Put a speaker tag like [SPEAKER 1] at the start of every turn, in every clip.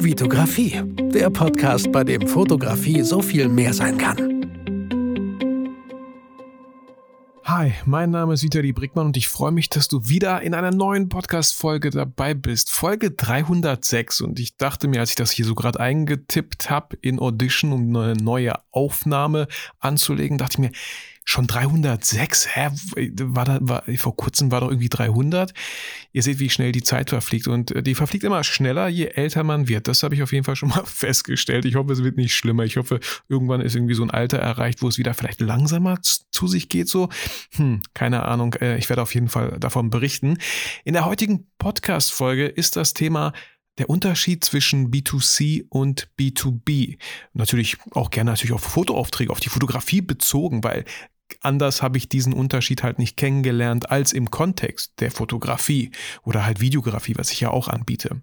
[SPEAKER 1] Vitografie, der Podcast, bei dem Fotografie so viel mehr sein kann.
[SPEAKER 2] Hi, mein Name ist Vitali Brickmann und ich freue mich, dass du wieder in einer neuen Podcast-Folge dabei bist. Folge 306 und ich dachte mir, als ich das hier so gerade eingetippt habe in Audition, um eine neue Aufnahme anzulegen, dachte ich mir, Schon 306? Hä? War da, war, vor kurzem war doch irgendwie 300. Ihr seht, wie schnell die Zeit verfliegt. Und äh, die verfliegt immer schneller, je älter man wird. Das habe ich auf jeden Fall schon mal festgestellt. Ich hoffe, es wird nicht schlimmer. Ich hoffe, irgendwann ist irgendwie so ein Alter erreicht, wo es wieder vielleicht langsamer zu sich geht. So, hm, keine Ahnung. Äh, ich werde auf jeden Fall davon berichten. In der heutigen Podcast-Folge ist das Thema der Unterschied zwischen B2C und B2B. Natürlich auch gerne natürlich auf Fotoaufträge, auf die Fotografie bezogen, weil anders habe ich diesen Unterschied halt nicht kennengelernt als im Kontext der Fotografie oder halt Videografie, was ich ja auch anbiete.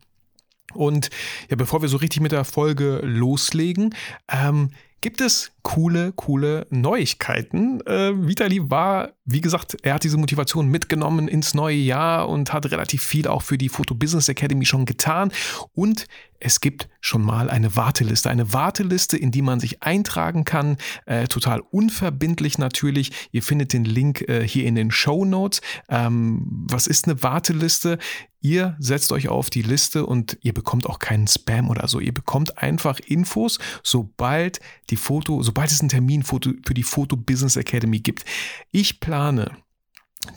[SPEAKER 2] Und ja, bevor wir so richtig mit der Folge loslegen, ähm, gibt es coole, coole Neuigkeiten. Äh, Vitali war, wie gesagt, er hat diese Motivation mitgenommen ins neue Jahr und hat relativ viel auch für die Photo Business Academy schon getan. Und es gibt schon mal eine Warteliste. Eine Warteliste, in die man sich eintragen kann. Äh, total unverbindlich natürlich. Ihr findet den Link äh, hier in den Show Notes. Ähm, was ist eine Warteliste? Ihr setzt euch auf die Liste und ihr bekommt auch keinen Spam oder so. Ihr bekommt einfach Infos, sobald die Foto, sobald es einen Termin für die Foto Business Academy gibt. Ich plane,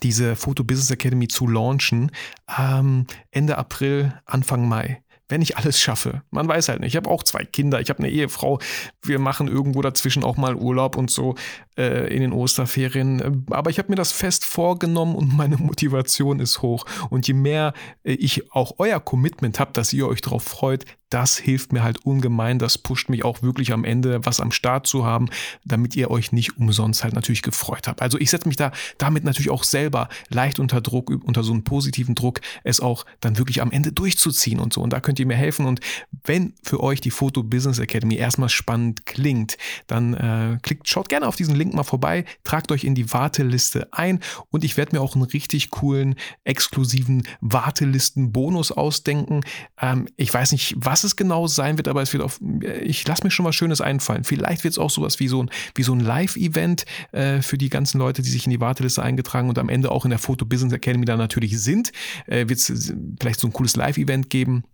[SPEAKER 2] diese Foto Business Academy zu launchen ähm, Ende April, Anfang Mai wenn ich alles schaffe. Man weiß halt nicht. Ich habe auch zwei Kinder, ich habe eine Ehefrau. Wir machen irgendwo dazwischen auch mal Urlaub und so äh, in den Osterferien. Aber ich habe mir das fest vorgenommen und meine Motivation ist hoch. Und je mehr äh, ich auch euer Commitment habe, dass ihr euch darauf freut, das hilft mir halt ungemein. Das pusht mich auch wirklich am Ende, was am Start zu haben, damit ihr euch nicht umsonst halt natürlich gefreut habt. Also ich setze mich da damit natürlich auch selber leicht unter Druck, unter so einen positiven Druck, es auch dann wirklich am Ende durchzuziehen und so. Und da könnt ihr mir helfen. Und wenn für euch die Photo Business Academy erstmal spannend klingt, dann äh, klickt, schaut gerne auf diesen Link mal vorbei, tragt euch in die Warteliste ein und ich werde mir auch einen richtig coolen, exklusiven Wartelisten-Bonus ausdenken. Ähm, ich weiß nicht, was es genau sein wird, aber es wird auf, ich lasse mir schon was Schönes einfallen. Vielleicht wird es auch sowas wie so ein, wie so ein Live-Event äh, für die ganzen Leute, die sich in die Warteliste eingetragen und am Ende auch in der Photo Business Academy da natürlich sind. Äh, wird es vielleicht so ein cooles Live-Event geben.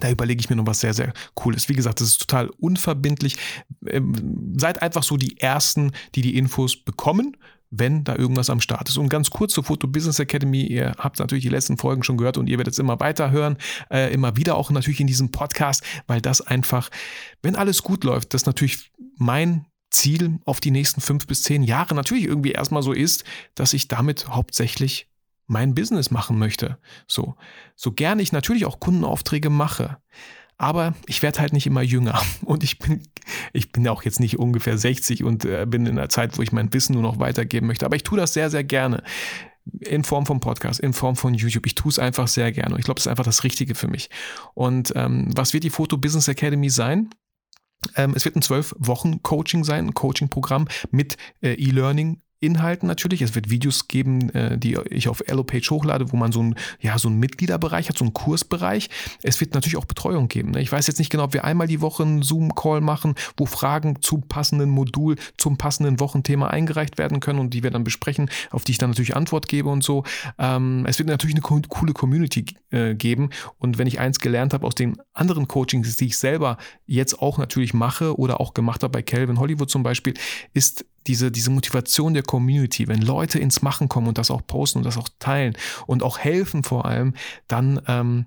[SPEAKER 2] Da überlege ich mir noch was sehr, sehr Cooles. Wie gesagt, das ist total unverbindlich. Ähm, seid einfach so die Ersten, die die Infos bekommen wenn da irgendwas am Start ist. Und ganz kurz zur Photo Business Academy, ihr habt natürlich die letzten Folgen schon gehört und ihr werdet es immer weiter hören, äh, immer wieder auch natürlich in diesem Podcast, weil das einfach, wenn alles gut läuft, das natürlich mein Ziel auf die nächsten fünf bis zehn Jahre natürlich irgendwie erstmal so ist, dass ich damit hauptsächlich mein Business machen möchte. So, so gerne ich natürlich auch Kundenaufträge mache. Aber ich werde halt nicht immer jünger. Und ich bin, ich bin auch jetzt nicht ungefähr 60 und äh, bin in einer Zeit, wo ich mein Wissen nur noch weitergeben möchte. Aber ich tue das sehr, sehr gerne. In Form von Podcast, in Form von YouTube. Ich tue es einfach sehr gerne. Und ich glaube, es ist einfach das Richtige für mich. Und ähm, was wird die Photo Business Academy sein? Ähm, es wird ein zwölf Wochen Coaching sein, ein Coaching-Programm mit äh, E-Learning Inhalten natürlich. Es wird Videos geben, äh, die ich auf Allopage hochlade, wo man so ein ja, so einen Mitgliederbereich hat, so einen Kursbereich. Es wird natürlich auch Betreuung geben. Ne? Ich weiß jetzt nicht genau, ob wir einmal die Woche einen Zoom-Call machen, wo Fragen zum passenden Modul, zum passenden Wochenthema eingereicht werden können und die wir dann besprechen, auf die ich dann natürlich Antwort gebe und so. Ähm, es wird natürlich eine coole Community äh, geben. Und wenn ich eins gelernt habe aus den anderen Coachings, die ich selber jetzt auch natürlich mache oder auch gemacht habe bei Calvin Hollywood zum Beispiel, ist diese, diese Motivation der Community, wenn Leute ins Machen kommen und das auch posten und das auch teilen und auch helfen vor allem, dann ähm,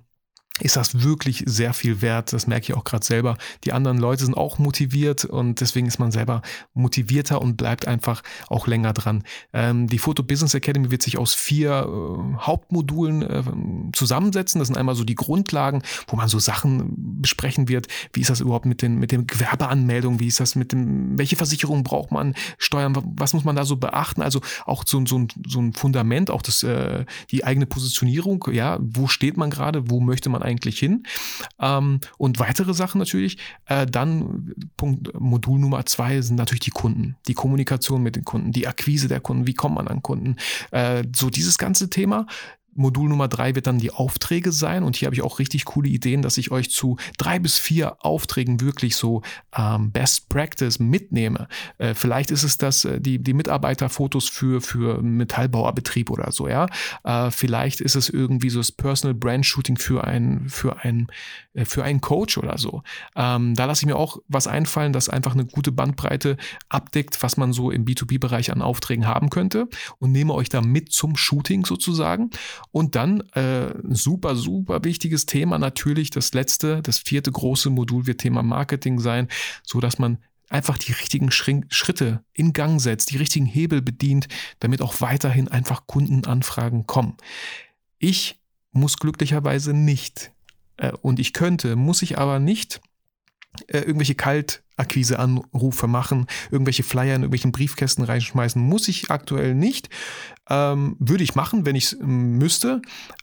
[SPEAKER 2] ist das wirklich sehr viel wert. Das merke ich auch gerade selber. Die anderen Leute sind auch motiviert und deswegen ist man selber motivierter und bleibt einfach auch länger dran. Ähm, die Photo Business Academy wird sich aus vier äh, Hauptmodulen äh, zusammensetzen. Das sind einmal so die Grundlagen, wo man so Sachen besprechen wird. Wie ist das überhaupt mit den, mit den Gewerbeanmeldungen? Wie ist das mit dem, welche Versicherung braucht man? Steuern? Was muss man da so beachten? Also auch so, so, ein, so ein Fundament, auch das, äh, die eigene Positionierung. Ja, wo steht man gerade? Wo möchte man eigentlich hin? Ähm, und weitere Sachen natürlich. Äh, dann Punkt Modul Nummer zwei sind natürlich die Kunden, die Kommunikation mit den Kunden, die Akquise der Kunden, wie kommt man an Kunden? Äh, so dieses ganze Thema. Modul Nummer drei wird dann die Aufträge sein. Und hier habe ich auch richtig coole Ideen, dass ich euch zu drei bis vier Aufträgen wirklich so ähm, Best Practice mitnehme. Äh, vielleicht ist es das, äh, die, die Mitarbeiterfotos für, für Metallbauerbetrieb oder so, ja. Äh, vielleicht ist es irgendwie so das Personal Brand Shooting für ein, für ein, für einen Coach oder so. Ähm, da lasse ich mir auch was einfallen, das einfach eine gute Bandbreite abdeckt, was man so im B2B-Bereich an Aufträgen haben könnte und nehme euch da mit zum Shooting sozusagen. Und dann äh, super, super wichtiges Thema natürlich, das letzte, das vierte große Modul wird Thema Marketing sein, so dass man einfach die richtigen Schritte in Gang setzt, die richtigen Hebel bedient, damit auch weiterhin einfach Kundenanfragen kommen. Ich muss glücklicherweise nicht äh, und ich könnte, muss ich aber nicht äh, irgendwelche Kaltakquise-Anrufe machen, irgendwelche Flyer in irgendwelchen Briefkästen reinschmeißen, muss ich aktuell nicht. Ähm, würde ich machen, wenn ich es ähm, müsste.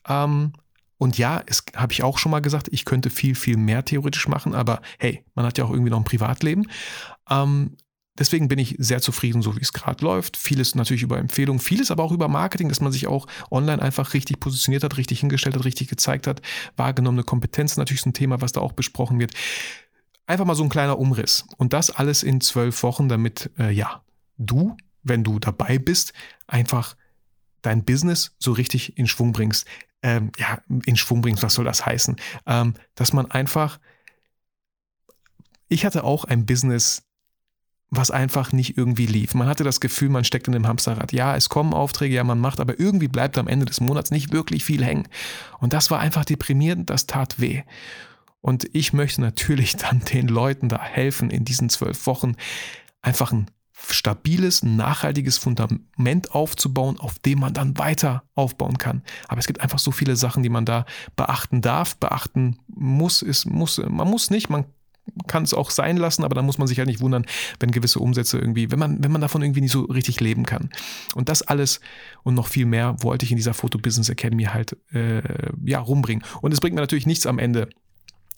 [SPEAKER 2] Ähm, und ja, es habe ich auch schon mal gesagt, ich könnte viel, viel mehr theoretisch machen, aber hey, man hat ja auch irgendwie noch ein Privatleben. Ähm, Deswegen bin ich sehr zufrieden, so wie es gerade läuft. Vieles natürlich über Empfehlungen, vieles aber auch über Marketing, dass man sich auch online einfach richtig positioniert hat, richtig hingestellt hat, richtig gezeigt hat. Wahrgenommene Kompetenz natürlich ist ein Thema, was da auch besprochen wird. Einfach mal so ein kleiner Umriss. Und das alles in zwölf Wochen, damit, äh, ja, du, wenn du dabei bist, einfach dein Business so richtig in Schwung bringst. Ähm, ja, in Schwung bringst, was soll das heißen? Ähm, dass man einfach, ich hatte auch ein Business was einfach nicht irgendwie lief. Man hatte das Gefühl, man steckt in einem Hamsterrad. Ja, es kommen Aufträge, ja, man macht, aber irgendwie bleibt am Ende des Monats nicht wirklich viel hängen. Und das war einfach deprimierend, das tat weh. Und ich möchte natürlich dann den Leuten da helfen, in diesen zwölf Wochen einfach ein stabiles, nachhaltiges Fundament aufzubauen, auf dem man dann weiter aufbauen kann. Aber es gibt einfach so viele Sachen, die man da beachten darf, beachten muss. Es muss man muss nicht, man kann es auch sein lassen, aber dann muss man sich halt nicht wundern, wenn gewisse Umsätze irgendwie, wenn man, wenn man davon irgendwie nicht so richtig leben kann. Und das alles und noch viel mehr wollte ich in dieser Photo Business Academy halt äh, ja rumbringen. Und es bringt mir natürlich nichts am Ende,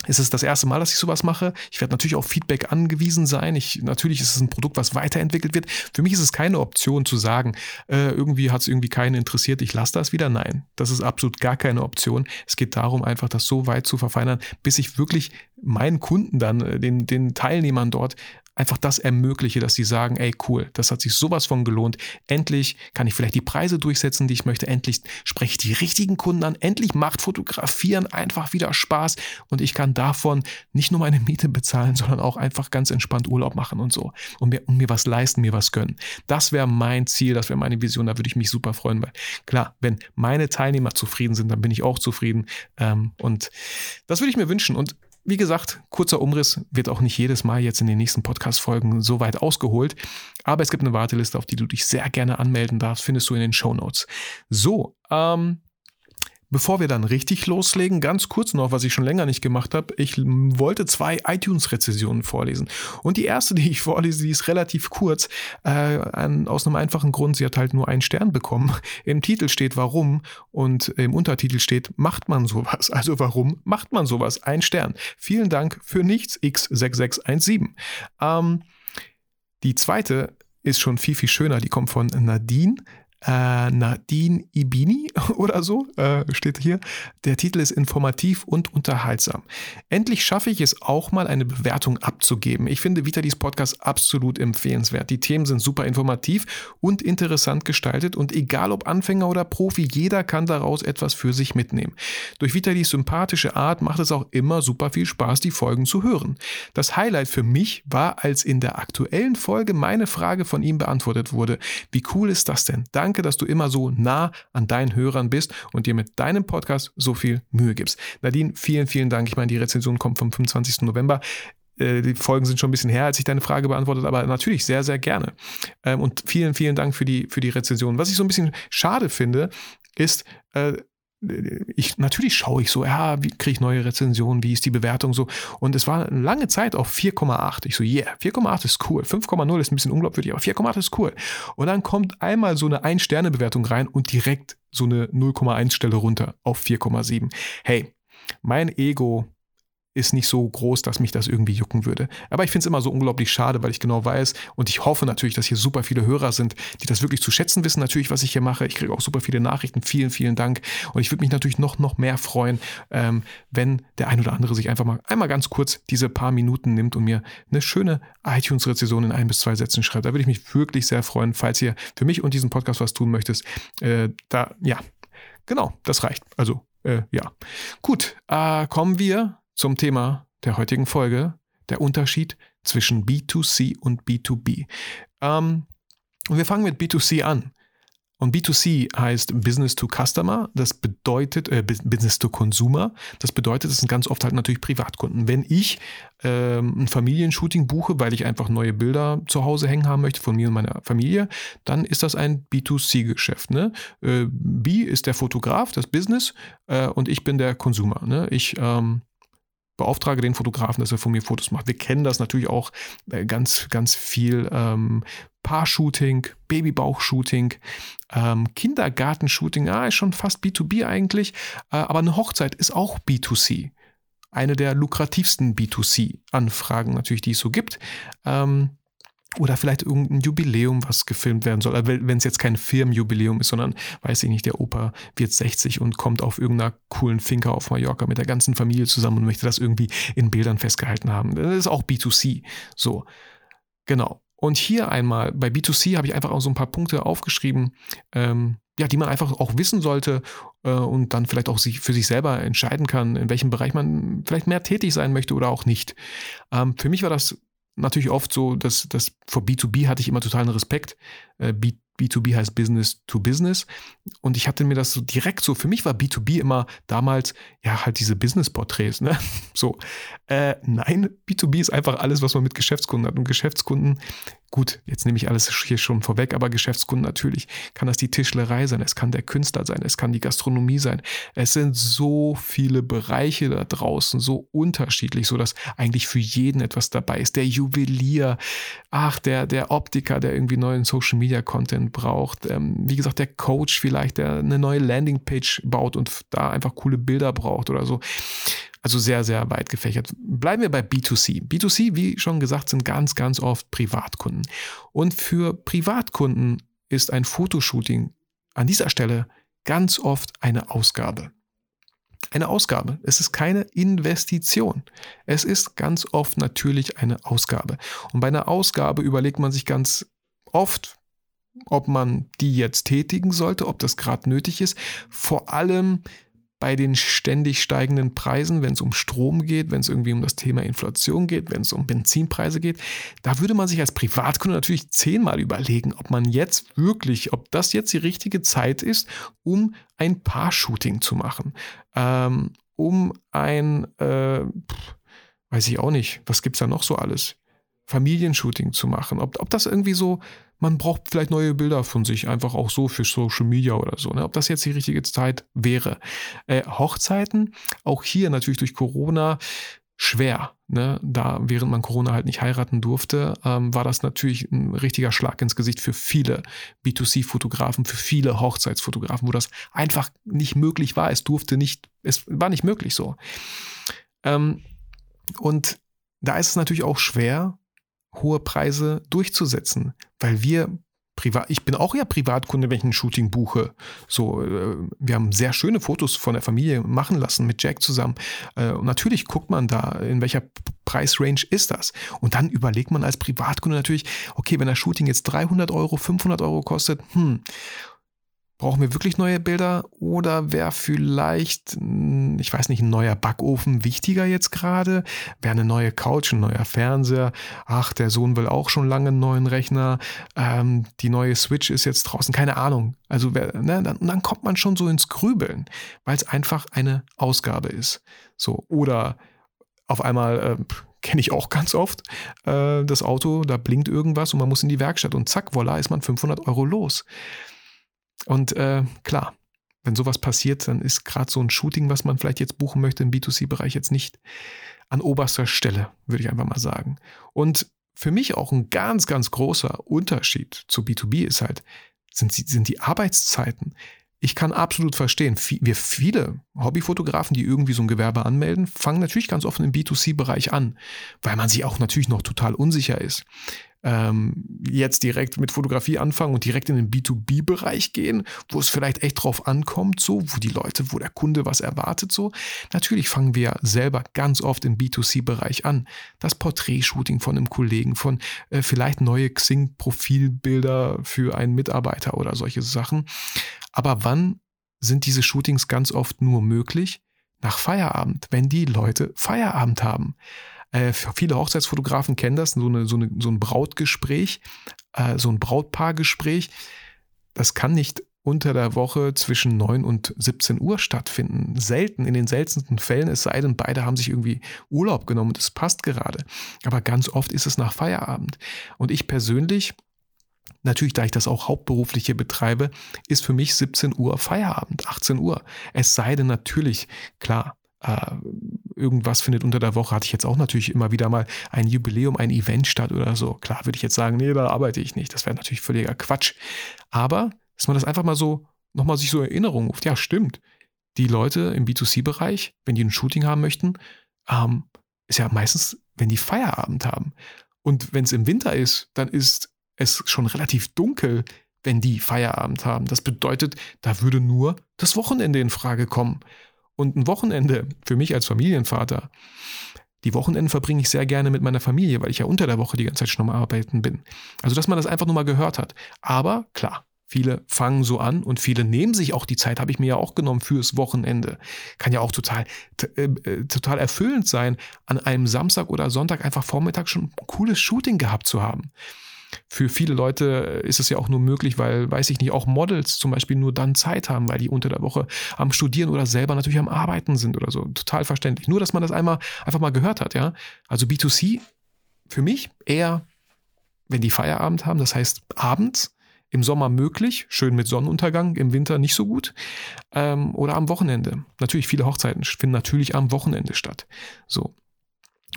[SPEAKER 2] es ist das erste Mal, dass ich sowas mache. Ich werde natürlich auf Feedback angewiesen sein. Ich, natürlich ist es ein Produkt, was weiterentwickelt wird. Für mich ist es keine Option zu sagen, äh, irgendwie hat es irgendwie keinen interessiert, ich lasse das wieder. Nein, das ist absolut gar keine Option. Es geht darum, einfach das so weit zu verfeinern, bis ich wirklich meinen Kunden dann, äh, den, den Teilnehmern dort einfach das ermögliche, dass sie sagen, ey cool, das hat sich sowas von gelohnt. Endlich kann ich vielleicht die Preise durchsetzen, die ich möchte. Endlich spreche ich die richtigen Kunden an. Endlich macht Fotografieren einfach wieder Spaß und ich kann davon nicht nur meine Miete bezahlen, sondern auch einfach ganz entspannt Urlaub machen und so und mir, und mir was leisten, mir was gönnen. Das wäre mein Ziel, das wäre meine Vision. Da würde ich mich super freuen, weil klar, wenn meine Teilnehmer zufrieden sind, dann bin ich auch zufrieden ähm, und das würde ich mir wünschen und wie gesagt, kurzer Umriss wird auch nicht jedes Mal jetzt in den nächsten Podcast-Folgen so weit ausgeholt. Aber es gibt eine Warteliste, auf die du dich sehr gerne anmelden darfst, findest du in den Show Notes. So, ähm, Bevor wir dann richtig loslegen, ganz kurz noch, was ich schon länger nicht gemacht habe. Ich wollte zwei iTunes-Rezessionen vorlesen. Und die erste, die ich vorlese, die ist relativ kurz, äh, an, aus einem einfachen Grund. Sie hat halt nur einen Stern bekommen. Im Titel steht Warum und im Untertitel steht Macht man sowas? Also warum macht man sowas? Ein Stern. Vielen Dank für nichts, X6617. Ähm, die zweite ist schon viel, viel schöner. Die kommt von Nadine äh, Nadine Ibini oder so, äh, steht hier. Der Titel ist informativ und unterhaltsam. Endlich schaffe ich es auch mal, eine Bewertung abzugeben. Ich finde Vitalis Podcast absolut empfehlenswert. Die Themen sind super informativ und interessant gestaltet und egal ob Anfänger oder Profi, jeder kann daraus etwas für sich mitnehmen. Durch Vitalis sympathische Art macht es auch immer super viel Spaß, die Folgen zu hören. Das Highlight für mich war, als in der aktuellen Folge meine Frage von ihm beantwortet wurde. Wie cool ist das denn? Danke Danke, dass du immer so nah an deinen Hörern bist und dir mit deinem Podcast so viel Mühe gibst. Nadine, vielen, vielen Dank. Ich meine, die Rezension kommt vom 25. November äh, die Folgen sind schon ein bisschen her, als ich deine Frage beantwortet, aber natürlich sehr, sehr gerne. Ähm, und vielen, vielen Dank für die, für die Rezension. Was ich so ein bisschen schade finde, ist, äh, ich, natürlich schaue ich so, ja, wie kriege ich neue Rezensionen, wie ist die Bewertung so. Und es war lange Zeit auf 4,8. Ich so, yeah, 4,8 ist cool. 5,0 ist ein bisschen unglaubwürdig, aber 4,8 ist cool. Und dann kommt einmal so eine Ein-Sterne-Bewertung rein und direkt so eine 0,1 Stelle runter auf 4,7. Hey, mein Ego ist nicht so groß, dass mich das irgendwie jucken würde. Aber ich finde es immer so unglaublich schade, weil ich genau weiß und ich hoffe natürlich, dass hier super viele Hörer sind, die das wirklich zu schätzen wissen, natürlich, was ich hier mache. Ich kriege auch super viele Nachrichten. Vielen, vielen Dank. Und ich würde mich natürlich noch, noch mehr freuen, ähm, wenn der ein oder andere sich einfach mal einmal ganz kurz diese paar Minuten nimmt und mir eine schöne iTunes-Rezession in ein bis zwei Sätzen schreibt. Da würde ich mich wirklich sehr freuen, falls ihr für mich und diesen Podcast was tun möchtest. Äh, da, ja, genau, das reicht. Also, äh, ja. Gut, äh, kommen wir zum Thema der heutigen Folge, der Unterschied zwischen B2C und B2B. Ähm, wir fangen mit B2C an. Und B2C heißt Business to Customer, das bedeutet äh, Business to Consumer. Das bedeutet, es sind ganz oft halt natürlich Privatkunden. Wenn ich ähm, ein Familienshooting buche, weil ich einfach neue Bilder zu Hause hängen haben möchte von mir und meiner Familie, dann ist das ein B2C-Geschäft. Ne? Äh, B ist der Fotograf, das Business, äh, und ich bin der Consumer. Ne? Ich ähm, beauftrage den Fotografen, dass er von mir Fotos macht. Wir kennen das natürlich auch äh, ganz, ganz viel. Ähm, Paar-Shooting, Babybauch-Shooting, ähm, Kindergarten-Shooting, ah, ist schon fast B2B eigentlich, äh, aber eine Hochzeit ist auch B2C. Eine der lukrativsten B2C-Anfragen natürlich, die es so gibt. Ähm, oder vielleicht irgendein Jubiläum, was gefilmt werden soll. Wenn es jetzt kein Firmenjubiläum ist, sondern, weiß ich nicht, der Opa wird 60 und kommt auf irgendeiner coolen Finca auf Mallorca mit der ganzen Familie zusammen und möchte das irgendwie in Bildern festgehalten haben. Das ist auch B2C. So, genau. Und hier einmal bei B2C habe ich einfach auch so ein paar Punkte aufgeschrieben, ähm, ja, die man einfach auch wissen sollte äh, und dann vielleicht auch sich, für sich selber entscheiden kann, in welchem Bereich man vielleicht mehr tätig sein möchte oder auch nicht. Ähm, für mich war das natürlich oft so, dass, dass vor B2B hatte ich immer totalen Respekt. Äh, B2B heißt Business to Business. Und ich hatte mir das so direkt so, für mich war B2B immer damals, ja, halt diese Business-Porträts, ne? So. Äh, nein, B2B ist einfach alles, was man mit Geschäftskunden hat. Und Geschäftskunden Gut, jetzt nehme ich alles hier schon vorweg, aber Geschäftskunden natürlich kann das die Tischlerei sein, es kann der Künstler sein, es kann die Gastronomie sein. Es sind so viele Bereiche da draußen, so unterschiedlich, so dass eigentlich für jeden etwas dabei ist. Der Juwelier, ach, der, der Optiker, der irgendwie neuen Social Media Content braucht. Ähm, wie gesagt, der Coach vielleicht, der eine neue Landingpage baut und da einfach coole Bilder braucht oder so. Also sehr, sehr weit gefächert. Bleiben wir bei B2C. B2C, wie schon gesagt, sind ganz, ganz oft Privatkunden. Und für Privatkunden ist ein Fotoshooting an dieser Stelle ganz oft eine Ausgabe. Eine Ausgabe. Es ist keine Investition. Es ist ganz oft natürlich eine Ausgabe. Und bei einer Ausgabe überlegt man sich ganz oft, ob man die jetzt tätigen sollte, ob das gerade nötig ist. Vor allem, bei den ständig steigenden Preisen, wenn es um Strom geht, wenn es irgendwie um das Thema Inflation geht, wenn es um Benzinpreise geht, da würde man sich als Privatkunde natürlich zehnmal überlegen, ob man jetzt wirklich, ob das jetzt die richtige Zeit ist, um ein Paar-Shooting zu machen, ähm, um ein, äh, weiß ich auch nicht, was gibt es da noch so alles? Familienshooting zu machen. Ob, ob das irgendwie so, man braucht vielleicht neue Bilder von sich, einfach auch so für Social Media oder so. Ne? Ob das jetzt die richtige Zeit wäre. Äh, Hochzeiten, auch hier natürlich durch Corona schwer. Ne? Da, während man Corona halt nicht heiraten durfte, ähm, war das natürlich ein richtiger Schlag ins Gesicht für viele B2C-Fotografen, für viele Hochzeitsfotografen, wo das einfach nicht möglich war. Es durfte nicht, es war nicht möglich so. Ähm, und da ist es natürlich auch schwer, hohe Preise durchzusetzen, weil wir privat, ich bin auch ja Privatkunde, wenn ich ein Shooting buche. So, äh, wir haben sehr schöne Fotos von der Familie machen lassen mit Jack zusammen. Äh, und natürlich guckt man da, in welcher Preisrange ist das. Und dann überlegt man als Privatkunde natürlich, okay, wenn das Shooting jetzt 300 Euro, 500 Euro kostet, hm, Brauchen wir wirklich neue Bilder oder wäre vielleicht, ich weiß nicht, ein neuer Backofen wichtiger jetzt gerade? Wäre eine neue Couch, ein neuer Fernseher? Ach, der Sohn will auch schon lange einen neuen Rechner. Ähm, die neue Switch ist jetzt draußen, keine Ahnung. Also ne, dann, dann kommt man schon so ins Grübeln, weil es einfach eine Ausgabe ist. So oder auf einmal äh, kenne ich auch ganz oft, äh, das Auto, da blinkt irgendwas und man muss in die Werkstatt und zack, voila, ist man 500 Euro los. Und äh, klar, wenn sowas passiert, dann ist gerade so ein Shooting, was man vielleicht jetzt buchen möchte im B2C-Bereich, jetzt nicht an oberster Stelle, würde ich einfach mal sagen. Und für mich auch ein ganz, ganz großer Unterschied zu B2B ist halt, sind, sind die Arbeitszeiten. ich kann absolut verstehen, wir viele Hobbyfotografen, die irgendwie so ein Gewerbe anmelden, fangen natürlich ganz oft im B2C-Bereich an, weil man sich auch natürlich noch total unsicher ist ähm, jetzt direkt mit Fotografie anfangen und direkt in den B2B-Bereich gehen, wo es vielleicht echt drauf ankommt, so, wo die Leute, wo der Kunde was erwartet, so. Natürlich fangen wir selber ganz oft im B2C-Bereich an. Das Porträtshooting von einem Kollegen, von äh, vielleicht neue Xing-Profilbilder für einen Mitarbeiter oder solche Sachen. Aber wann sind diese Shootings ganz oft nur möglich? Nach Feierabend, wenn die Leute Feierabend haben. Äh, viele Hochzeitsfotografen kennen das, so, eine, so, eine, so ein Brautgespräch, äh, so ein Brautpaargespräch. Das kann nicht unter der Woche zwischen 9 und 17 Uhr stattfinden. Selten, in den seltensten Fällen, es sei denn, beide haben sich irgendwie Urlaub genommen und es passt gerade. Aber ganz oft ist es nach Feierabend. Und ich persönlich, natürlich, da ich das auch hauptberuflich hier betreibe, ist für mich 17 Uhr Feierabend, 18 Uhr. Es sei denn natürlich, klar, äh, irgendwas findet unter der Woche, hatte ich jetzt auch natürlich immer wieder mal ein Jubiläum, ein Event statt oder so. Klar würde ich jetzt sagen, nee, da arbeite ich nicht. Das wäre natürlich völliger Quatsch. Aber, dass man das einfach mal so, nochmal sich so Erinnerung ruft. Ja, stimmt. Die Leute im B2C-Bereich, wenn die ein Shooting haben möchten, ähm, ist ja meistens, wenn die Feierabend haben. Und wenn es im Winter ist, dann ist es schon relativ dunkel, wenn die Feierabend haben. Das bedeutet, da würde nur das Wochenende in Frage kommen. Und ein Wochenende für mich als Familienvater, die Wochenenden verbringe ich sehr gerne mit meiner Familie, weil ich ja unter der Woche die ganze Zeit schon am Arbeiten bin. Also, dass man das einfach nur mal gehört hat. Aber klar, viele fangen so an und viele nehmen sich auch die Zeit, habe ich mir ja auch genommen fürs Wochenende. Kann ja auch total, äh, äh, total erfüllend sein, an einem Samstag oder Sonntag einfach Vormittag schon ein cooles Shooting gehabt zu haben. Für viele Leute ist es ja auch nur möglich, weil, weiß ich nicht, auch Models zum Beispiel nur dann Zeit haben, weil die unter der Woche am Studieren oder selber natürlich am Arbeiten sind oder so. Total verständlich. Nur, dass man das einmal einfach mal gehört hat, ja. Also B2C für mich eher, wenn die Feierabend haben, das heißt abends, im Sommer möglich, schön mit Sonnenuntergang, im Winter nicht so gut. Ähm, oder am Wochenende. Natürlich, viele Hochzeiten finden natürlich am Wochenende statt. So.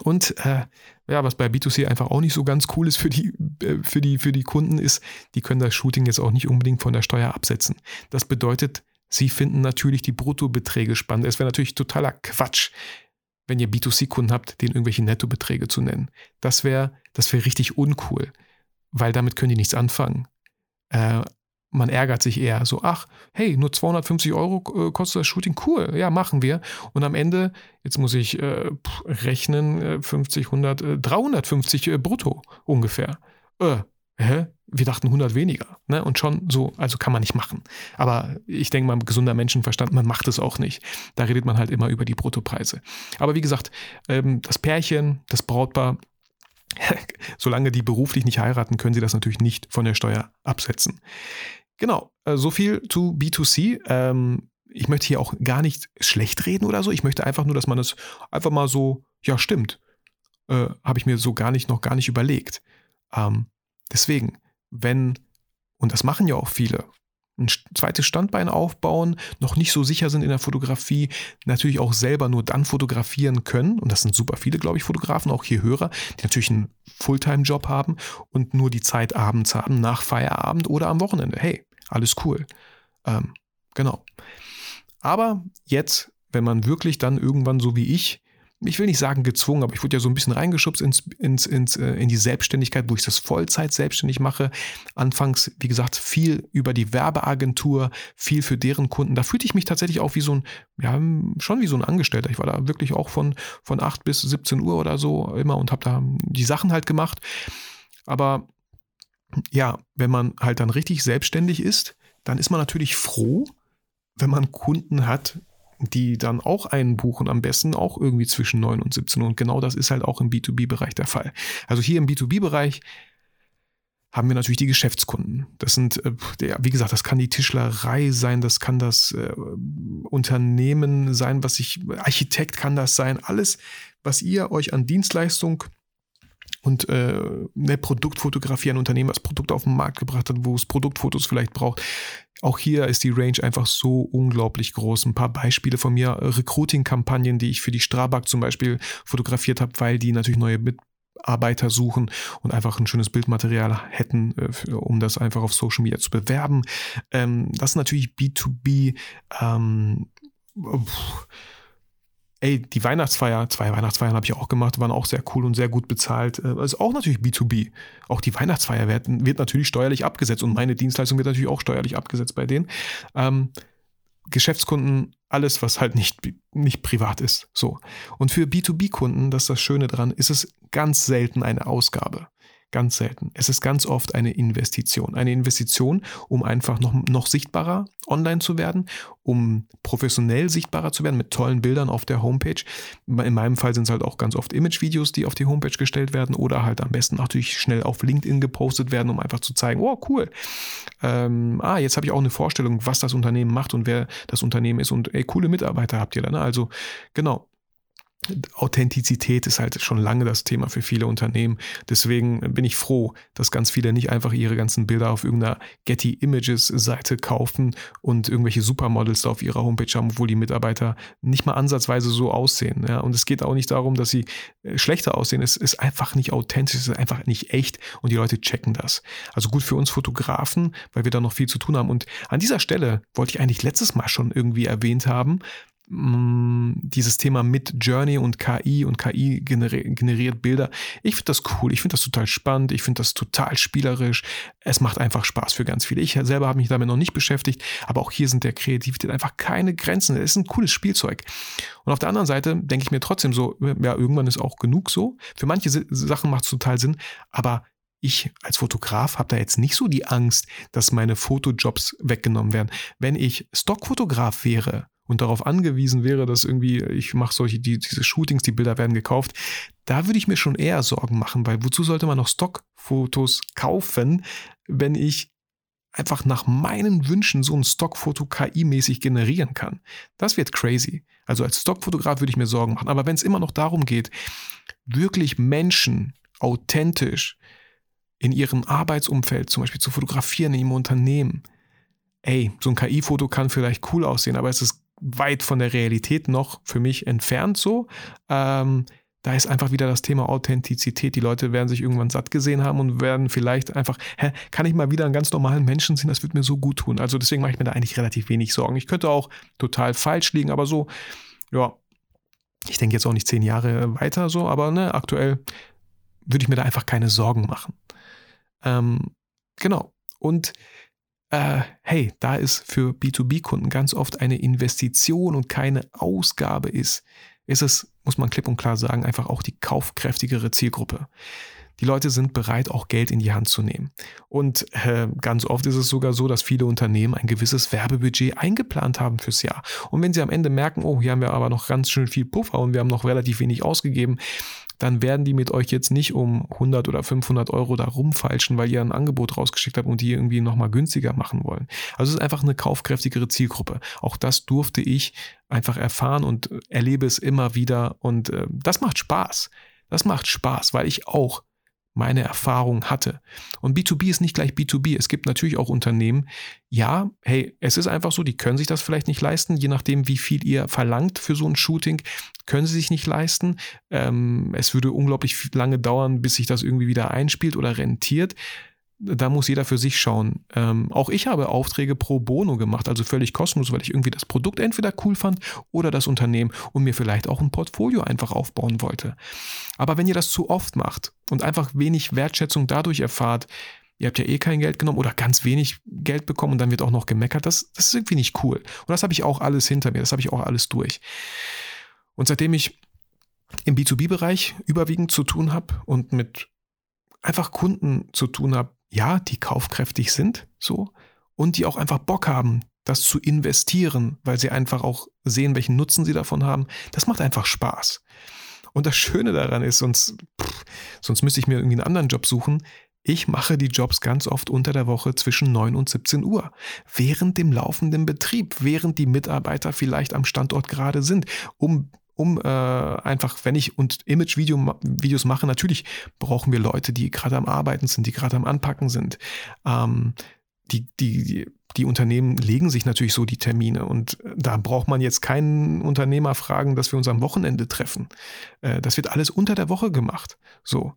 [SPEAKER 2] Und äh, ja, was bei B2C einfach auch nicht so ganz cool ist für die, äh, für, die, für die Kunden ist, die können das Shooting jetzt auch nicht unbedingt von der Steuer absetzen. Das bedeutet, sie finden natürlich die Bruttobeträge spannend. Es wäre natürlich totaler Quatsch, wenn ihr B2C-Kunden habt, denen irgendwelche Nettobeträge zu nennen. Das wäre das wär richtig uncool, weil damit können die nichts anfangen. Äh, man ärgert sich eher so, ach, hey, nur 250 Euro äh, kostet das Shooting, cool, ja, machen wir. Und am Ende, jetzt muss ich äh, rechnen, äh, 50, 100, äh, 350 äh, brutto ungefähr. Äh, hä? Wir dachten 100 weniger. Ne? Und schon so, also kann man nicht machen. Aber ich denke mal, gesunder Menschenverstand, man macht es auch nicht. Da redet man halt immer über die Bruttopreise. Aber wie gesagt, ähm, das Pärchen, das Brautpaar, solange die beruflich nicht heiraten, können sie das natürlich nicht von der Steuer absetzen. Genau, äh, so viel zu B2C. Ähm, ich möchte hier auch gar nicht schlecht reden oder so. Ich möchte einfach nur, dass man es einfach mal so, ja, stimmt. Äh, Habe ich mir so gar nicht, noch gar nicht überlegt. Ähm, deswegen, wenn, und das machen ja auch viele, ein zweites Standbein aufbauen, noch nicht so sicher sind in der Fotografie, natürlich auch selber nur dann fotografieren können. Und das sind super viele, glaube ich, Fotografen, auch hier Hörer, die natürlich einen Fulltime-Job haben und nur die Zeit abends haben, nach Feierabend oder am Wochenende. Hey, alles cool. Ähm, genau. Aber jetzt, wenn man wirklich dann irgendwann so wie ich ich will nicht sagen gezwungen, aber ich wurde ja so ein bisschen reingeschubst ins, ins, ins, äh, in die Selbstständigkeit, wo ich das Vollzeit selbstständig mache. Anfangs, wie gesagt, viel über die Werbeagentur, viel für deren Kunden. Da fühlte ich mich tatsächlich auch wie so ein, ja, schon wie so ein Angestellter. Ich war da wirklich auch von, von 8 bis 17 Uhr oder so immer und habe da die Sachen halt gemacht. Aber ja, wenn man halt dann richtig selbstständig ist, dann ist man natürlich froh, wenn man Kunden hat, die dann auch einen buchen, am besten auch irgendwie zwischen 9 und 17 Uhr. Und genau das ist halt auch im B2B-Bereich der Fall. Also hier im B2B-Bereich haben wir natürlich die Geschäftskunden. Das sind, äh, wie gesagt, das kann die Tischlerei sein, das kann das äh, Unternehmen sein, was ich, Architekt kann das sein, alles, was ihr euch an Dienstleistung und äh, eine Produktfotografie, ein Unternehmen, das Produkt auf den Markt gebracht hat, wo es Produktfotos vielleicht braucht. Auch hier ist die Range einfach so unglaublich groß. Ein paar Beispiele von mir, Recruiting-Kampagnen, die ich für die Strabag zum Beispiel fotografiert habe, weil die natürlich neue Mitarbeiter suchen und einfach ein schönes Bildmaterial hätten, äh, um das einfach auf Social Media zu bewerben. Ähm, das ist natürlich B2B. Ähm, ey, die Weihnachtsfeier, zwei Weihnachtsfeiern habe ich auch gemacht, waren auch sehr cool und sehr gut bezahlt. Äh, also auch natürlich B2B. Auch die Weihnachtsfeier wird, wird natürlich steuerlich abgesetzt und meine Dienstleistung wird natürlich auch steuerlich abgesetzt bei denen. Ähm, Geschäftskunden, alles, was halt nicht, nicht privat ist. So. Und für B2B-Kunden, das ist das Schöne dran, ist es ganz selten eine Ausgabe. Ganz selten. Es ist ganz oft eine Investition. Eine Investition, um einfach noch, noch sichtbarer online zu werden, um professionell sichtbarer zu werden mit tollen Bildern auf der Homepage. In meinem Fall sind es halt auch ganz oft Image-Videos, die auf die Homepage gestellt werden oder halt am besten natürlich schnell auf LinkedIn gepostet werden, um einfach zu zeigen, oh cool. Ähm, ah, jetzt habe ich auch eine Vorstellung, was das Unternehmen macht und wer das Unternehmen ist und ey, coole Mitarbeiter habt ihr da. Ne? Also genau, Authentizität ist halt schon lange das Thema für viele Unternehmen. Deswegen bin ich froh, dass ganz viele nicht einfach ihre ganzen Bilder auf irgendeiner Getty Images Seite kaufen und irgendwelche Supermodels da auf ihrer Homepage haben, obwohl die Mitarbeiter nicht mal ansatzweise so aussehen. Ja, und es geht auch nicht darum, dass sie äh, schlechter aussehen. Es ist einfach nicht authentisch, es ist einfach nicht echt und die Leute checken das. Also gut für uns Fotografen, weil wir da noch viel zu tun haben. Und an dieser Stelle wollte ich eigentlich letztes Mal schon irgendwie erwähnt haben, Mm, dieses Thema mit Journey und KI und KI generiert Bilder. Ich finde das cool, ich finde das total spannend, ich finde das total spielerisch. Es macht einfach Spaß für ganz viele. Ich selber habe mich damit noch nicht beschäftigt, aber auch hier sind der Kreativität einfach keine Grenzen. Es ist ein cooles Spielzeug. Und auf der anderen Seite denke ich mir trotzdem so, ja, irgendwann ist auch genug so. Für manche Sachen macht es total Sinn, aber ich als Fotograf habe da jetzt nicht so die Angst, dass meine Fotojobs weggenommen werden. Wenn ich Stockfotograf wäre und darauf angewiesen wäre, dass irgendwie ich mache solche die, diese Shootings, die Bilder werden gekauft, da würde ich mir schon eher Sorgen machen, weil wozu sollte man noch Stockfotos kaufen, wenn ich einfach nach meinen Wünschen so ein Stockfoto KI-mäßig generieren kann. Das wird crazy. Also als Stockfotograf würde ich mir Sorgen machen. Aber wenn es immer noch darum geht, wirklich Menschen authentisch in ihrem Arbeitsumfeld zum Beispiel zu fotografieren in ihrem Unternehmen, ey, so ein KI-Foto kann vielleicht cool aussehen, aber es ist weit von der Realität noch für mich entfernt so. Ähm, da ist einfach wieder das Thema Authentizität. Die Leute werden sich irgendwann satt gesehen haben und werden vielleicht einfach, hä, kann ich mal wieder einen ganz normalen Menschen sehen? Das wird mir so gut tun. Also deswegen mache ich mir da eigentlich relativ wenig Sorgen. Ich könnte auch total falsch liegen, aber so, ja, ich denke jetzt auch nicht zehn Jahre weiter so, aber ne, aktuell würde ich mir da einfach keine Sorgen machen. Ähm, genau. Und äh, hey, da es für B2B-Kunden ganz oft eine Investition und keine Ausgabe ist, ist es, muss man klipp und klar sagen, einfach auch die kaufkräftigere Zielgruppe. Die Leute sind bereit, auch Geld in die Hand zu nehmen. Und äh, ganz oft ist es sogar so, dass viele Unternehmen ein gewisses Werbebudget eingeplant haben fürs Jahr. Und wenn sie am Ende merken, oh, hier haben wir aber noch ganz schön viel Puffer und wir haben noch relativ wenig ausgegeben, dann werden die mit euch jetzt nicht um 100 oder 500 Euro da rumfalschen, weil ihr ein Angebot rausgeschickt habt und die irgendwie nochmal günstiger machen wollen. Also es ist einfach eine kaufkräftigere Zielgruppe. Auch das durfte ich einfach erfahren und erlebe es immer wieder und äh, das macht Spaß. Das macht Spaß, weil ich auch meine Erfahrung hatte. Und B2B ist nicht gleich B2B. Es gibt natürlich auch Unternehmen, ja, hey, es ist einfach so, die können sich das vielleicht nicht leisten, je nachdem, wie viel ihr verlangt für so ein Shooting, können sie sich nicht leisten. Ähm, es würde unglaublich lange dauern, bis sich das irgendwie wieder einspielt oder rentiert da muss jeder für sich schauen. Ähm, auch ich habe Aufträge pro Bono gemacht, also völlig kostenlos, weil ich irgendwie das Produkt entweder cool fand oder das Unternehmen und mir vielleicht auch ein Portfolio einfach aufbauen wollte. Aber wenn ihr das zu oft macht und einfach wenig Wertschätzung dadurch erfahrt, ihr habt ja eh kein Geld genommen oder ganz wenig Geld bekommen und dann wird auch noch gemeckert, das, das ist irgendwie nicht cool. Und das habe ich auch alles hinter mir, das habe ich auch alles durch. Und seitdem ich im B2B-Bereich überwiegend zu tun habe und mit einfach Kunden zu tun habe, ja, die kaufkräftig sind, so, und die auch einfach Bock haben, das zu investieren, weil sie einfach auch sehen, welchen Nutzen sie davon haben. Das macht einfach Spaß. Und das Schöne daran ist, sonst, pff, sonst müsste ich mir irgendwie einen anderen Job suchen. Ich mache die Jobs ganz oft unter der Woche zwischen 9 und 17 Uhr, während dem laufenden Betrieb, während die Mitarbeiter vielleicht am Standort gerade sind, um um äh, einfach, wenn ich und Image-Videos mache, natürlich brauchen wir Leute, die gerade am Arbeiten sind, die gerade am Anpacken sind. Ähm, die, die, die Unternehmen legen sich natürlich so die Termine und da braucht man jetzt keinen Unternehmer fragen, dass wir uns am Wochenende treffen. Äh, das wird alles unter der Woche gemacht. So.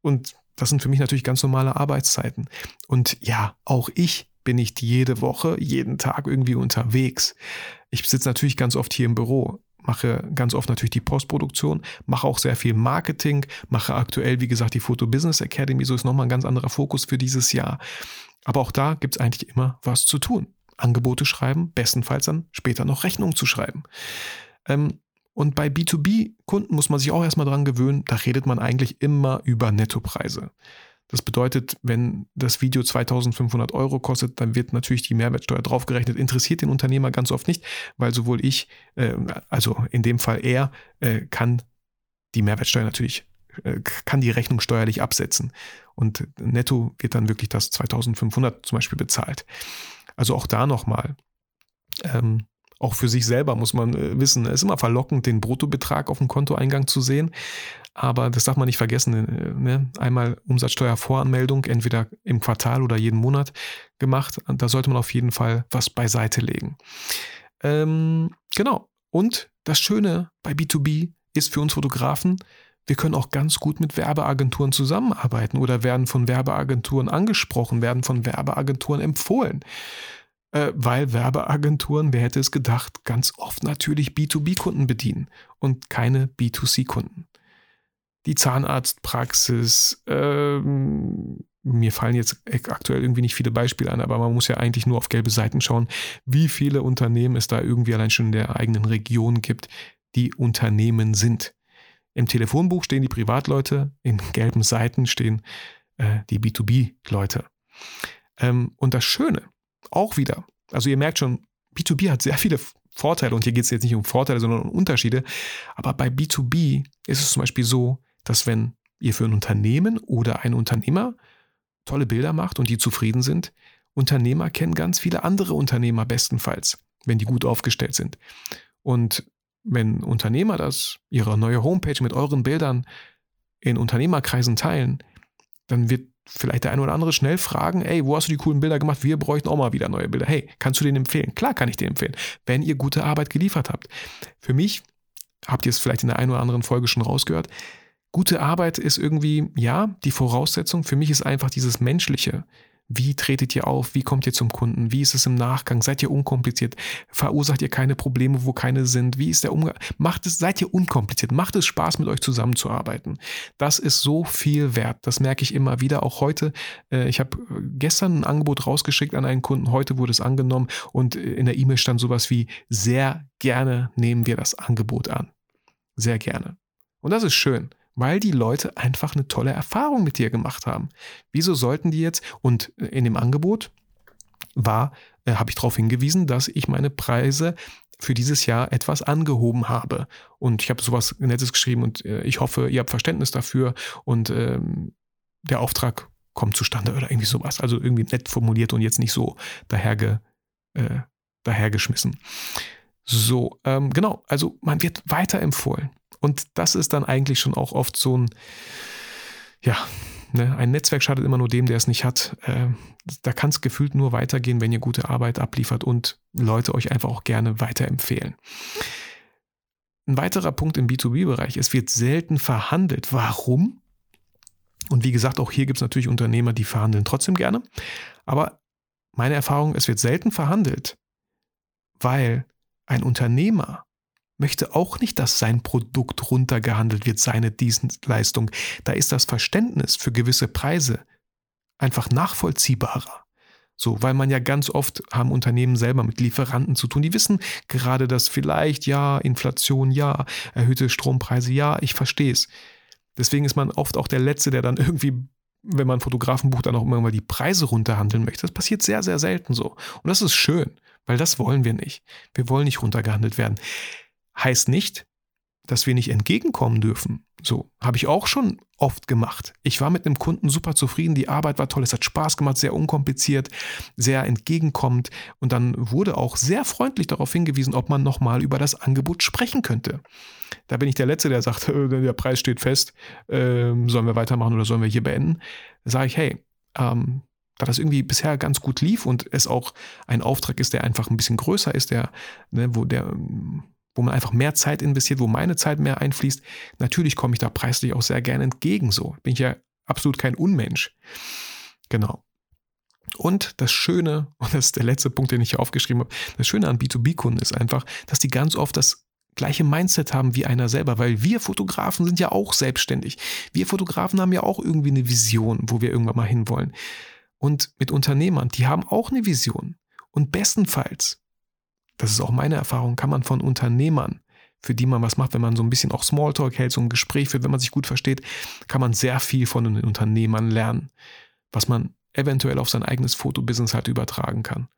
[SPEAKER 2] Und das sind für mich natürlich ganz normale Arbeitszeiten. Und ja, auch ich bin nicht jede Woche, jeden Tag irgendwie unterwegs. Ich sitze natürlich ganz oft hier im Büro, mache ganz oft natürlich die Postproduktion, mache auch sehr viel Marketing, mache aktuell, wie gesagt, die Photo Business Academy, so ist nochmal ein ganz anderer Fokus für dieses Jahr. Aber auch da gibt es eigentlich immer was zu tun. Angebote schreiben, bestenfalls dann später noch Rechnungen zu schreiben. Ähm, und bei B2B-Kunden muss man sich auch erstmal dran gewöhnen, da redet man eigentlich immer über Nettopreise. Das bedeutet, wenn das Video 2500 Euro kostet, dann wird natürlich die Mehrwertsteuer draufgerechnet. Interessiert den Unternehmer ganz oft nicht, weil sowohl ich, äh, also in dem Fall er, äh, kann die Mehrwertsteuer natürlich, äh, kann die Rechnung steuerlich absetzen. Und netto wird dann wirklich das 2500 zum Beispiel bezahlt. Also auch da nochmal. Ähm, auch für sich selber muss man äh, wissen, es ist immer verlockend, den Bruttobetrag auf dem Kontoeingang zu sehen. Aber das darf man nicht vergessen. Äh, ne? Einmal Umsatzsteuervoranmeldung, entweder im Quartal oder jeden Monat gemacht. Da sollte man auf jeden Fall was beiseite legen. Ähm, genau. Und das Schöne bei B2B ist für uns Fotografen, wir können auch ganz gut mit Werbeagenturen zusammenarbeiten oder werden von Werbeagenturen angesprochen, werden von Werbeagenturen empfohlen äh, weil Werbeagenturen, wer hätte es gedacht, ganz oft natürlich B2B-Kunden bedienen und keine B2C-Kunden. Die Zahnarztpraxis, ähm, mir fallen jetzt aktuell irgendwie nicht viele Beispiele an, aber man muss ja eigentlich nur auf gelbe Seiten schauen, wie viele Unternehmen es da irgendwie allein schon in der eigenen Region gibt, die Unternehmen sind. Im Telefonbuch stehen die Privatleute, in gelben Seiten stehen äh, die B2B-Leute. Ähm, und das Schöne, auch wieder. Also ihr merkt schon, B2B hat sehr viele Vorteile und hier geht es jetzt nicht um Vorteile, sondern um Unterschiede. Aber bei B2B ist es zum Beispiel so, dass wenn ihr für ein Unternehmen oder ein Unternehmer tolle Bilder macht und die zufrieden sind, Unternehmer kennen ganz viele andere Unternehmer bestenfalls, wenn die gut aufgestellt sind. Und wenn Unternehmer das, ihre neue Homepage mit euren Bildern in Unternehmerkreisen teilen, dann wird vielleicht der eine oder andere schnell fragen, ey, wo hast du die coolen Bilder gemacht? Wir bräuchten auch mal wieder neue Bilder. Hey, kannst du den empfehlen? Klar kann ich den empfehlen, wenn ihr gute Arbeit geliefert habt. Für mich, habt ihr es vielleicht in der einen oder anderen Folge schon rausgehört, gute Arbeit ist irgendwie, ja, die Voraussetzung. Für mich ist einfach dieses Menschliche, wie tretet ihr auf? Wie kommt ihr zum Kunden? Wie ist es im Nachgang? Seid ihr unkompliziert? Verursacht ihr keine Probleme, wo keine sind? Wie ist der Umgang? Macht es, seid ihr unkompliziert? Macht es Spaß, mit euch zusammenzuarbeiten? Das ist so viel wert. Das merke ich immer wieder. Auch heute. Äh, ich habe äh, gestern ein Angebot rausgeschickt an einen Kunden. Heute wurde es angenommen und äh, in der E-Mail stand sowas wie sehr gerne nehmen wir das Angebot an. Sehr gerne. Und das ist schön weil die Leute einfach eine tolle Erfahrung mit dir gemacht haben. Wieso sollten die jetzt, und in dem Angebot war, äh, habe ich darauf hingewiesen, dass ich meine Preise für dieses Jahr etwas angehoben habe. Und ich habe sowas Nettes geschrieben und äh, ich hoffe, ihr habt Verständnis dafür und ähm, der Auftrag kommt zustande oder irgendwie sowas. Also irgendwie nett formuliert und jetzt nicht so daherge, äh, dahergeschmissen. So, ähm, genau, also man wird weiterempfohlen. Und das ist dann eigentlich schon auch oft so ein, ja, ne, ein Netzwerk schadet immer nur dem, der es nicht hat. Äh, da kann es gefühlt nur weitergehen, wenn ihr gute Arbeit abliefert und Leute euch einfach auch gerne weiterempfehlen. Ein weiterer Punkt im B2B-Bereich, es wird selten verhandelt. Warum? Und wie gesagt, auch hier gibt es natürlich Unternehmer, die verhandeln trotzdem gerne. Aber meine Erfahrung, es wird selten verhandelt, weil ein Unternehmer möchte auch nicht, dass sein Produkt runtergehandelt wird, seine Dienstleistung. Da ist das Verständnis für gewisse Preise einfach nachvollziehbarer. So, weil man ja ganz oft haben Unternehmen selber mit Lieferanten zu tun. Die wissen gerade, dass vielleicht ja, Inflation ja, erhöhte Strompreise ja, ich verstehe es. Deswegen ist man oft auch der Letzte, der dann irgendwie, wenn man Fotografen bucht, dann auch immer mal die Preise runterhandeln möchte. Das passiert sehr, sehr selten so. Und das ist schön, weil das wollen wir nicht. Wir wollen nicht runtergehandelt werden. Heißt nicht, dass wir nicht entgegenkommen dürfen. So habe ich auch schon oft gemacht. Ich war mit einem Kunden super zufrieden, die Arbeit war toll, es hat Spaß gemacht, sehr unkompliziert, sehr entgegenkommend und dann wurde auch sehr freundlich darauf hingewiesen, ob man nochmal über das Angebot sprechen könnte. Da bin ich der Letzte, der sagt, der Preis steht fest, äh, sollen wir weitermachen oder sollen wir hier beenden? Sage ich, hey, ähm, da das irgendwie bisher ganz gut lief und es auch ein Auftrag ist, der einfach ein bisschen größer ist, der, ne, wo der wo man einfach mehr Zeit investiert, wo meine Zeit mehr einfließt. Natürlich komme ich da preislich auch sehr gerne entgegen. So bin ich ja absolut kein Unmensch. Genau. Und das Schöne, und das ist der letzte Punkt, den ich hier aufgeschrieben habe, das Schöne an B2B-Kunden ist einfach, dass die ganz oft das gleiche Mindset haben wie einer selber, weil wir Fotografen sind ja auch selbstständig. Wir Fotografen haben ja auch irgendwie eine Vision, wo wir irgendwann mal hinwollen. Und mit Unternehmern, die haben auch eine Vision. Und bestenfalls, das ist auch meine Erfahrung, kann man von Unternehmern, für die man was macht, wenn man so ein bisschen auch Smalltalk hält, so ein Gespräch führt, wenn man sich gut versteht, kann man sehr viel von den Unternehmern lernen, was man eventuell auf sein eigenes Fotobusiness halt übertragen kann.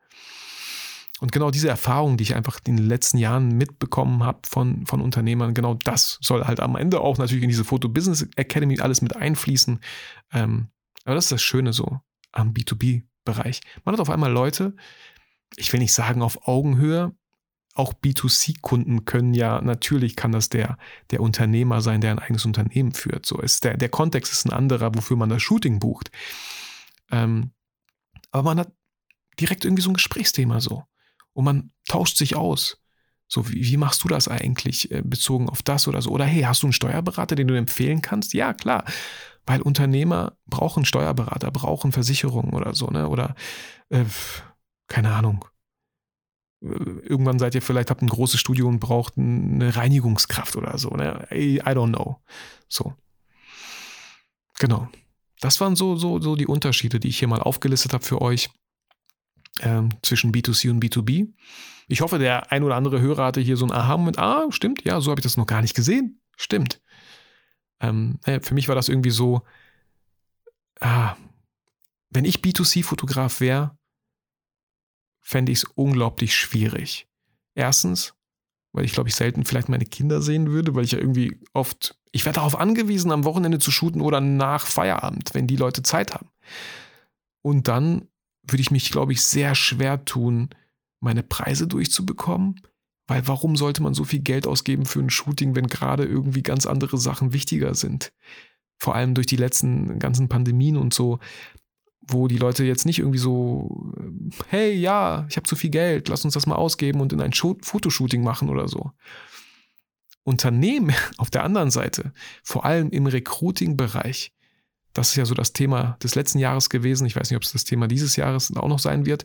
[SPEAKER 2] Und genau diese Erfahrung, die ich einfach in den letzten Jahren mitbekommen habe von, von Unternehmern, genau das soll halt am Ende auch natürlich in diese Foto Business Academy alles mit einfließen. Ähm, aber das ist das Schöne so am B2B-Bereich. Man hat auf einmal Leute, ich will nicht sagen auf Augenhöhe, auch B2C-Kunden können ja, natürlich kann das der, der Unternehmer sein, der ein eigenes Unternehmen führt. So ist der, der Kontext ist ein anderer, wofür man das Shooting bucht. Ähm, aber man hat direkt irgendwie so ein Gesprächsthema so. Und man tauscht sich aus. So, wie, wie machst du das eigentlich äh, bezogen auf das oder so? Oder hey, hast du einen Steuerberater, den du empfehlen kannst? Ja, klar. Weil Unternehmer brauchen Steuerberater, brauchen Versicherungen oder so, ne? Oder äh, keine Ahnung. Irgendwann seid ihr vielleicht, habt ein großes Studio und braucht eine Reinigungskraft oder so, ne? I, I don't know. So. Genau. Das waren so, so, so die Unterschiede, die ich hier mal aufgelistet habe für euch ähm, zwischen B2C und B2B. Ich hoffe, der ein oder andere Hörer hatte hier so ein Aha-Moment. Ah, stimmt, ja, so habe ich das noch gar nicht gesehen. Stimmt. Ähm, für mich war das irgendwie so, ah, wenn ich B2C-Fotograf wäre, fände ich es unglaublich schwierig. Erstens, weil ich glaube ich selten vielleicht meine Kinder sehen würde, weil ich ja irgendwie oft, ich werde darauf angewiesen, am Wochenende zu shooten oder nach Feierabend, wenn die Leute Zeit haben. Und dann würde ich mich, glaube ich, sehr schwer tun, meine Preise durchzubekommen, weil warum sollte man so viel Geld ausgeben für ein Shooting, wenn gerade irgendwie ganz andere Sachen wichtiger sind? Vor allem durch die letzten ganzen Pandemien und so, wo die Leute jetzt nicht irgendwie so, hey, ja, ich habe zu viel Geld, lass uns das mal ausgeben und in ein Fotoshooting machen oder so. Unternehmen auf der anderen Seite, vor allem im Recruiting-Bereich, das ist ja so das Thema des letzten Jahres gewesen. Ich weiß nicht, ob es das Thema dieses Jahres auch noch sein wird.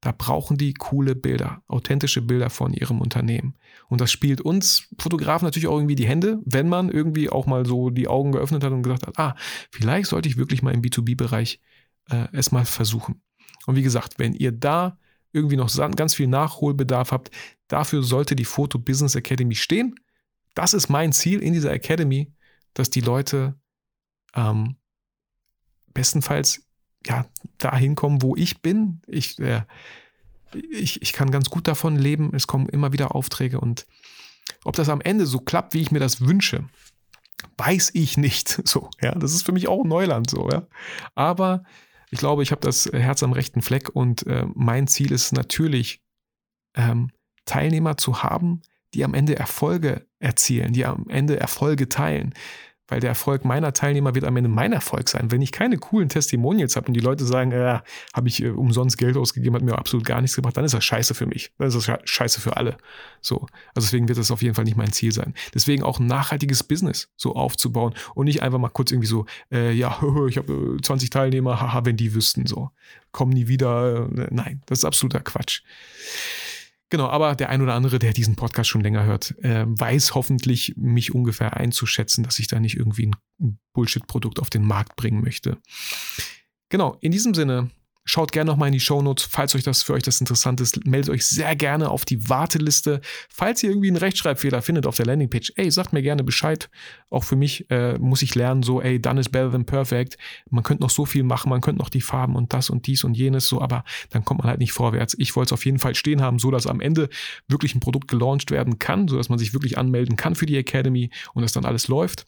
[SPEAKER 2] Da brauchen die coole Bilder, authentische Bilder von ihrem Unternehmen. Und das spielt uns Fotografen natürlich auch irgendwie die Hände, wenn man irgendwie auch mal so die Augen geöffnet hat und gesagt hat, ah, vielleicht sollte ich wirklich mal im B2B-Bereich äh, es mal versuchen. Und wie gesagt, wenn ihr da irgendwie noch ganz viel Nachholbedarf habt, dafür sollte die Photo Business Academy stehen. Das ist mein Ziel in dieser Academy, dass die Leute ähm, bestenfalls ja dahin kommen, wo ich bin. Ich, äh, ich, ich kann ganz gut davon leben. Es kommen immer wieder Aufträge und ob das am Ende so klappt, wie ich mir das wünsche, weiß ich nicht. So, ja, das ist für mich auch Neuland so, ja. Aber ich glaube, ich habe das Herz am rechten Fleck und äh, mein Ziel ist natürlich, ähm, Teilnehmer zu haben, die am Ende Erfolge erzielen, die am Ende Erfolge teilen, weil der Erfolg meiner Teilnehmer wird am Ende mein Erfolg sein. Wenn ich keine coolen Testimonials habe und die Leute sagen, äh, habe ich äh, umsonst Geld ausgegeben, hat mir absolut gar nichts gebracht, dann ist das scheiße für mich. Dann ist das scheiße für alle. So. Also deswegen wird das auf jeden Fall nicht mein Ziel sein. Deswegen auch ein nachhaltiges Business so aufzubauen und nicht einfach mal kurz irgendwie so, äh, ja, ich habe 20 Teilnehmer, haha, wenn die wüssten so. Kommen nie wieder. Äh, nein, das ist absoluter Quatsch. Genau, aber der ein oder andere, der diesen Podcast schon länger hört, äh, weiß hoffentlich, mich ungefähr einzuschätzen, dass ich da nicht irgendwie ein Bullshit-Produkt auf den Markt bringen möchte. Genau, in diesem Sinne Schaut gerne nochmal in die Shownotes, falls euch das für euch das interessant ist. Meldet euch sehr gerne auf die Warteliste. Falls ihr irgendwie einen Rechtschreibfehler findet auf der Landingpage, ey, sagt mir gerne Bescheid. Auch für mich äh, muss ich lernen, so, ey, done is better than perfect. Man könnte noch so viel machen, man könnte noch die Farben und das und dies und jenes, so, aber dann kommt man halt nicht vorwärts. Ich wollte es auf jeden Fall stehen haben, so dass am Ende wirklich ein Produkt gelauncht werden kann, so dass man sich wirklich anmelden kann für die Academy und es dann alles läuft.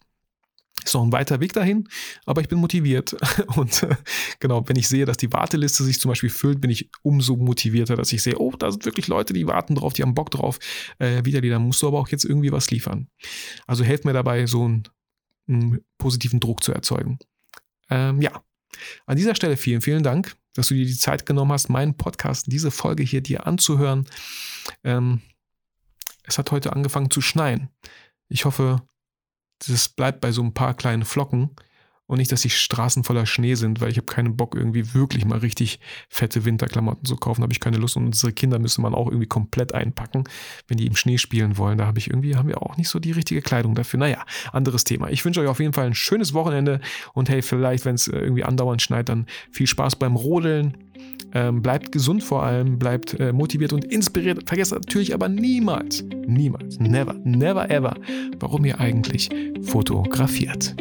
[SPEAKER 2] Ist noch ein weiter Weg dahin, aber ich bin motiviert. Und äh, genau, wenn ich sehe, dass die Warteliste sich zum Beispiel füllt, bin ich umso motivierter, dass ich sehe, oh, da sind wirklich Leute, die warten drauf, die haben Bock drauf. Äh, wieder, da musst du aber auch jetzt irgendwie was liefern. Also helft mir dabei, so einen, einen positiven Druck zu erzeugen. Ähm, ja, an dieser Stelle vielen, vielen Dank, dass du dir die Zeit genommen hast, meinen Podcast, diese Folge hier dir anzuhören. Ähm, es hat heute angefangen zu schneien. Ich hoffe, das bleibt bei so ein paar kleinen Flocken und nicht, dass die Straßen voller Schnee sind, weil ich habe keinen Bock, irgendwie wirklich mal richtig fette Winterklamotten zu kaufen. habe ich keine Lust. Und unsere Kinder müsste man auch irgendwie komplett einpacken, wenn die im Schnee spielen wollen. Da habe ich irgendwie, haben wir auch nicht so die richtige Kleidung dafür. Naja, anderes Thema. Ich wünsche euch auf jeden Fall ein schönes Wochenende und hey, vielleicht, wenn es äh, irgendwie andauernd schneit, dann viel Spaß beim Rodeln. Ähm, bleibt gesund vor allem, bleibt äh, motiviert und inspiriert. Vergesst natürlich aber niemals, niemals, never, never ever, warum ihr eigentlich fotografiert.